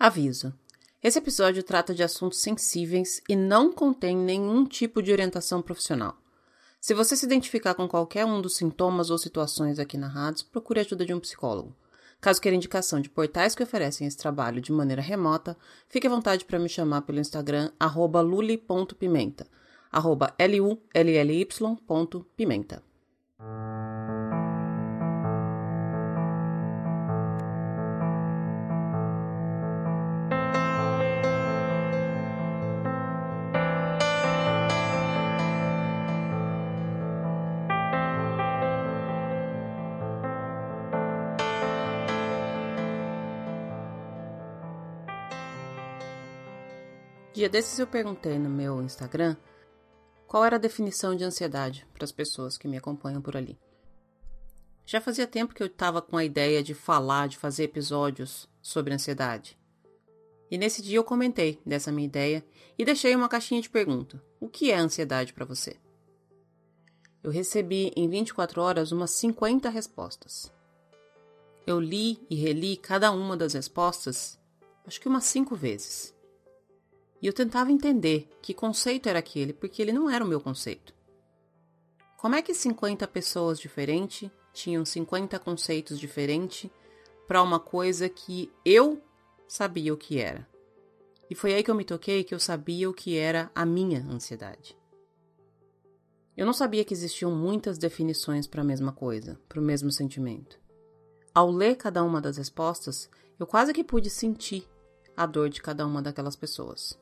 Aviso: esse episódio trata de assuntos sensíveis e não contém nenhum tipo de orientação profissional. Se você se identificar com qualquer um dos sintomas ou situações aqui narrados, procure a ajuda de um psicólogo. Caso queira indicação de portais que oferecem esse trabalho de maneira remota, fique à vontade para me chamar pelo Instagram luli.pimenta, arroba L-U-L-L-Y.pimenta. Dia desses eu perguntei no meu Instagram qual era a definição de ansiedade para as pessoas que me acompanham por ali. Já fazia tempo que eu estava com a ideia de falar, de fazer episódios sobre ansiedade. E nesse dia eu comentei dessa minha ideia e deixei uma caixinha de pergunta: O que é ansiedade para você? Eu recebi em 24 horas umas 50 respostas. Eu li e reli cada uma das respostas, acho que umas cinco vezes. E eu tentava entender que conceito era aquele, porque ele não era o meu conceito. Como é que 50 pessoas diferentes tinham 50 conceitos diferentes para uma coisa que eu sabia o que era? E foi aí que eu me toquei que eu sabia o que era a minha ansiedade. Eu não sabia que existiam muitas definições para a mesma coisa, para o mesmo sentimento. Ao ler cada uma das respostas, eu quase que pude sentir a dor de cada uma daquelas pessoas.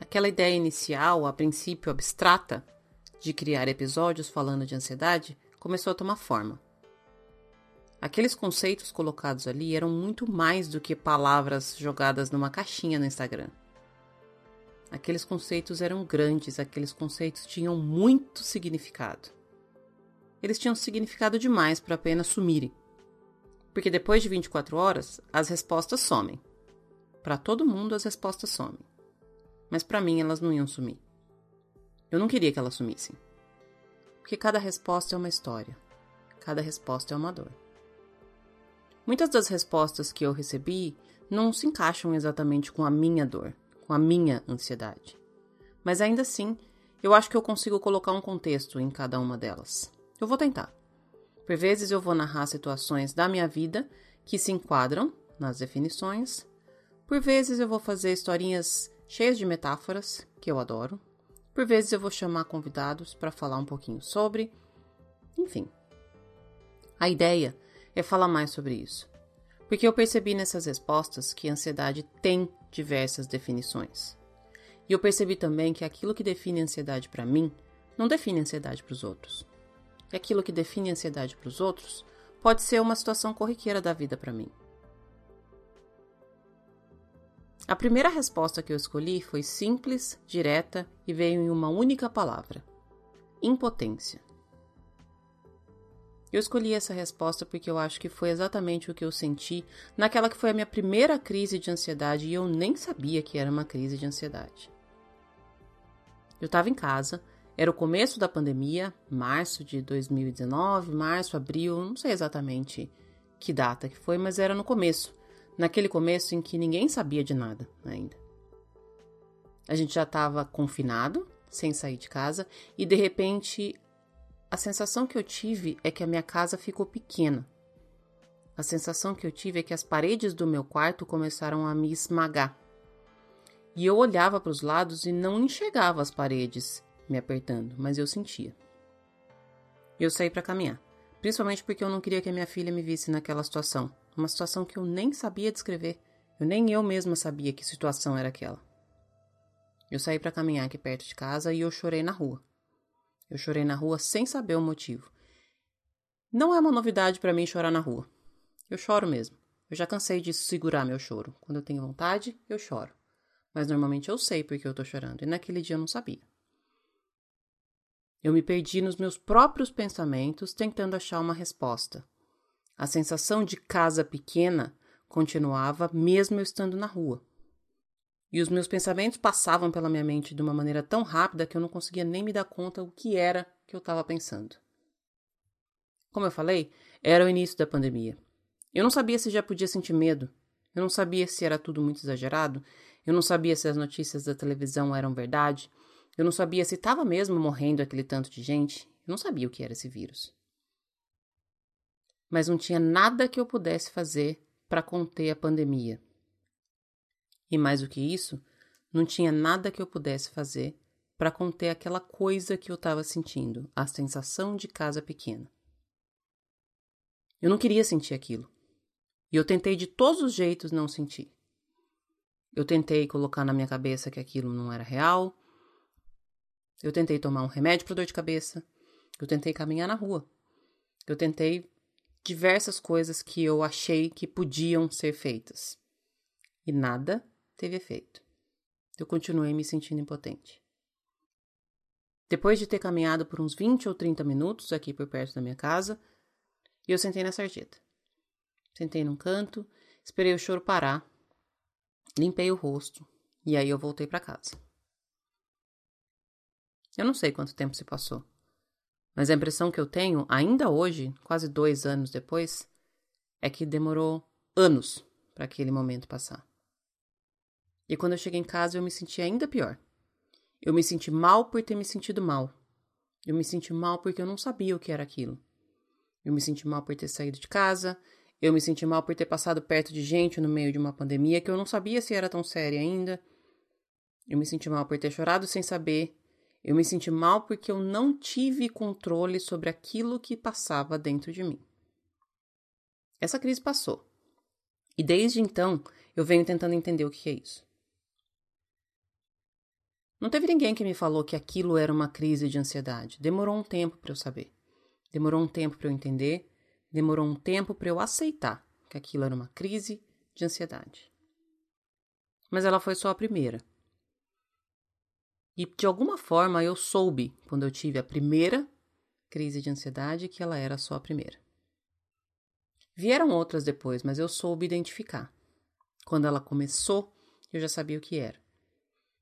Aquela ideia inicial, a princípio abstrata, de criar episódios falando de ansiedade, começou a tomar forma. Aqueles conceitos colocados ali eram muito mais do que palavras jogadas numa caixinha no Instagram. Aqueles conceitos eram grandes, aqueles conceitos tinham muito significado. Eles tinham significado demais para apenas sumirem. Porque depois de 24 horas, as respostas somem. Para todo mundo, as respostas somem mas para mim elas não iam sumir. Eu não queria que elas sumissem. Porque cada resposta é uma história, cada resposta é uma dor. Muitas das respostas que eu recebi não se encaixam exatamente com a minha dor, com a minha ansiedade. Mas ainda assim, eu acho que eu consigo colocar um contexto em cada uma delas. Eu vou tentar. Por vezes eu vou narrar situações da minha vida que se enquadram nas definições. Por vezes eu vou fazer historinhas cheias de metáforas, que eu adoro. Por vezes eu vou chamar convidados para falar um pouquinho sobre. Enfim. A ideia é falar mais sobre isso. Porque eu percebi nessas respostas que a ansiedade tem diversas definições. E eu percebi também que aquilo que define ansiedade para mim não define ansiedade para os outros. E aquilo que define ansiedade para os outros pode ser uma situação corriqueira da vida para mim. A primeira resposta que eu escolhi foi simples, direta e veio em uma única palavra: impotência. Eu escolhi essa resposta porque eu acho que foi exatamente o que eu senti naquela que foi a minha primeira crise de ansiedade e eu nem sabia que era uma crise de ansiedade. Eu estava em casa, era o começo da pandemia, março de 2019, março, abril, não sei exatamente que data que foi, mas era no começo naquele começo em que ninguém sabia de nada ainda. A gente já estava confinado, sem sair de casa, e de repente a sensação que eu tive é que a minha casa ficou pequena. A sensação que eu tive é que as paredes do meu quarto começaram a me esmagar. E eu olhava para os lados e não enxergava as paredes me apertando, mas eu sentia. Eu saí para caminhar, principalmente porque eu não queria que a minha filha me visse naquela situação uma situação que eu nem sabia descrever. Eu nem eu mesma sabia que situação era aquela. Eu saí para caminhar aqui perto de casa e eu chorei na rua. Eu chorei na rua sem saber o motivo. Não é uma novidade para mim chorar na rua. Eu choro mesmo. Eu já cansei de segurar meu choro. Quando eu tenho vontade, eu choro. Mas normalmente eu sei porque eu tô chorando, e naquele dia eu não sabia. Eu me perdi nos meus próprios pensamentos tentando achar uma resposta. A sensação de casa pequena continuava mesmo eu estando na rua. E os meus pensamentos passavam pela minha mente de uma maneira tão rápida que eu não conseguia nem me dar conta o que era que eu estava pensando. Como eu falei, era o início da pandemia. Eu não sabia se já podia sentir medo. Eu não sabia se era tudo muito exagerado, eu não sabia se as notícias da televisão eram verdade, eu não sabia se estava mesmo morrendo aquele tanto de gente, eu não sabia o que era esse vírus. Mas não tinha nada que eu pudesse fazer para conter a pandemia. E mais do que isso, não tinha nada que eu pudesse fazer para conter aquela coisa que eu estava sentindo, a sensação de casa pequena. Eu não queria sentir aquilo. E eu tentei de todos os jeitos não sentir. Eu tentei colocar na minha cabeça que aquilo não era real. Eu tentei tomar um remédio para dor de cabeça. Eu tentei caminhar na rua. Eu tentei diversas coisas que eu achei que podiam ser feitas. E nada teve efeito. Eu continuei me sentindo impotente. Depois de ter caminhado por uns 20 ou 30 minutos aqui por perto da minha casa, eu sentei na sarjeta. Sentei num canto, esperei o choro parar, limpei o rosto e aí eu voltei para casa. Eu não sei quanto tempo se passou, mas a impressão que eu tenho, ainda hoje, quase dois anos depois, é que demorou anos para aquele momento passar. E quando eu cheguei em casa, eu me senti ainda pior. Eu me senti mal por ter me sentido mal. Eu me senti mal porque eu não sabia o que era aquilo. Eu me senti mal por ter saído de casa. Eu me senti mal por ter passado perto de gente no meio de uma pandemia que eu não sabia se era tão séria ainda. Eu me senti mal por ter chorado sem saber. Eu me senti mal porque eu não tive controle sobre aquilo que passava dentro de mim. Essa crise passou. E desde então eu venho tentando entender o que é isso. Não teve ninguém que me falou que aquilo era uma crise de ansiedade. Demorou um tempo para eu saber. Demorou um tempo para eu entender Demorou um tempo para eu aceitar que aquilo era uma crise de ansiedade. Mas ela foi só a primeira. E de alguma forma eu soube, quando eu tive a primeira crise de ansiedade, que ela era só a primeira. Vieram outras depois, mas eu soube identificar. Quando ela começou, eu já sabia o que era.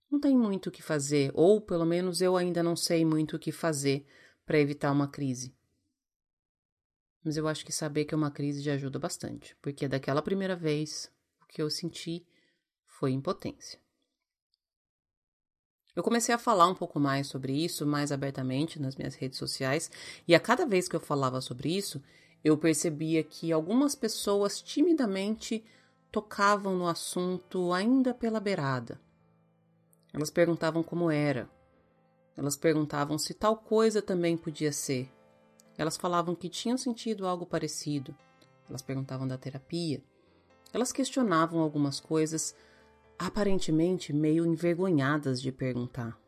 Não tem muito o que fazer, ou pelo menos eu ainda não sei muito o que fazer para evitar uma crise. Mas eu acho que saber que é uma crise já ajuda bastante, porque daquela primeira vez o que eu senti foi impotência. Eu comecei a falar um pouco mais sobre isso, mais abertamente nas minhas redes sociais, e a cada vez que eu falava sobre isso, eu percebia que algumas pessoas timidamente tocavam no assunto ainda pela beirada. Elas perguntavam como era. Elas perguntavam se tal coisa também podia ser. Elas falavam que tinham sentido algo parecido. Elas perguntavam da terapia. Elas questionavam algumas coisas, aparentemente meio envergonhadas de perguntar.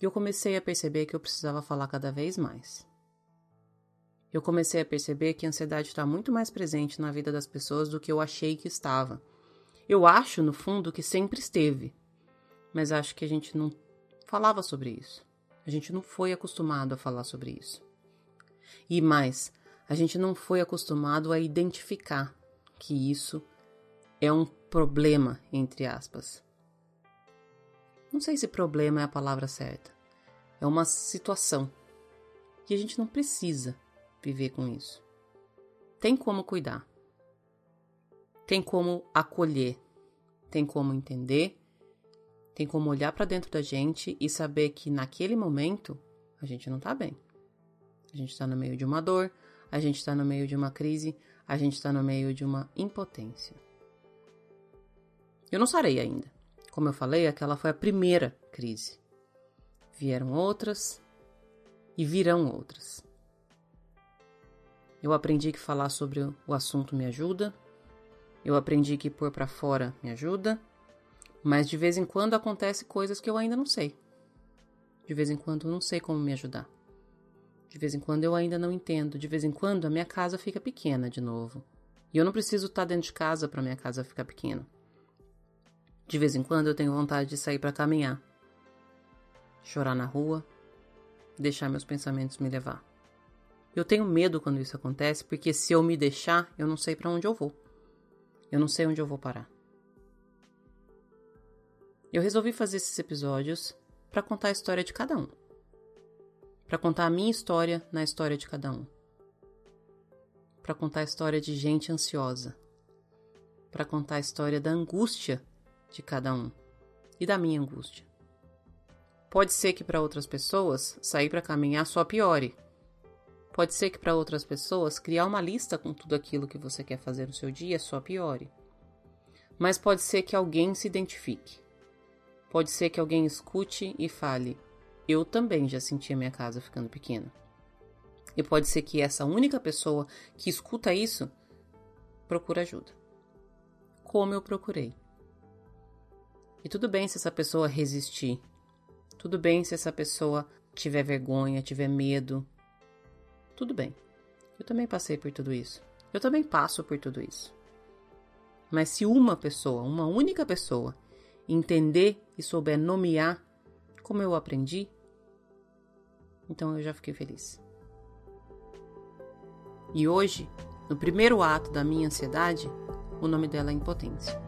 E eu comecei a perceber que eu precisava falar cada vez mais. Eu comecei a perceber que a ansiedade está muito mais presente na vida das pessoas do que eu achei que estava. Eu acho, no fundo, que sempre esteve, mas acho que a gente não falava sobre isso. A gente não foi acostumado a falar sobre isso. E mais, a gente não foi acostumado a identificar que isso é um problema, entre aspas. Não sei se problema é a palavra certa. É uma situação. E a gente não precisa viver com isso. Tem como cuidar. Tem como acolher. Tem como entender. Tem como olhar para dentro da gente e saber que naquele momento a gente não tá bem. A gente está no meio de uma dor, a gente está no meio de uma crise, a gente está no meio de uma impotência. Eu não sarei ainda. Como eu falei, aquela foi a primeira crise. Vieram outras e virão outras. Eu aprendi que falar sobre o assunto me ajuda. Eu aprendi que pôr para fora me ajuda. Mas de vez em quando acontece coisas que eu ainda não sei. De vez em quando eu não sei como me ajudar. De vez em quando eu ainda não entendo. De vez em quando a minha casa fica pequena de novo. E eu não preciso estar dentro de casa para minha casa ficar pequena. De vez em quando eu tenho vontade de sair para caminhar, chorar na rua, deixar meus pensamentos me levar. Eu tenho medo quando isso acontece, porque se eu me deixar, eu não sei para onde eu vou. Eu não sei onde eu vou parar. Eu resolvi fazer esses episódios para contar a história de cada um para contar a minha história na história de cada um. Para contar a história de gente ansiosa. para contar a história da angústia de cada um e da minha angústia. Pode ser que para outras pessoas sair para caminhar só piore. Pode ser que para outras pessoas criar uma lista com tudo aquilo que você quer fazer no seu dia só piore. Mas pode ser que alguém se identifique. Pode ser que alguém escute e fale: Eu também já senti a minha casa ficando pequena. E pode ser que essa única pessoa que escuta isso procure ajuda. Como eu procurei. E tudo bem se essa pessoa resistir. Tudo bem se essa pessoa tiver vergonha, tiver medo. Tudo bem. Eu também passei por tudo isso. Eu também passo por tudo isso. Mas se uma pessoa, uma única pessoa, entender e souber nomear como eu aprendi, então eu já fiquei feliz. E hoje, no primeiro ato da minha ansiedade, o nome dela é impotência.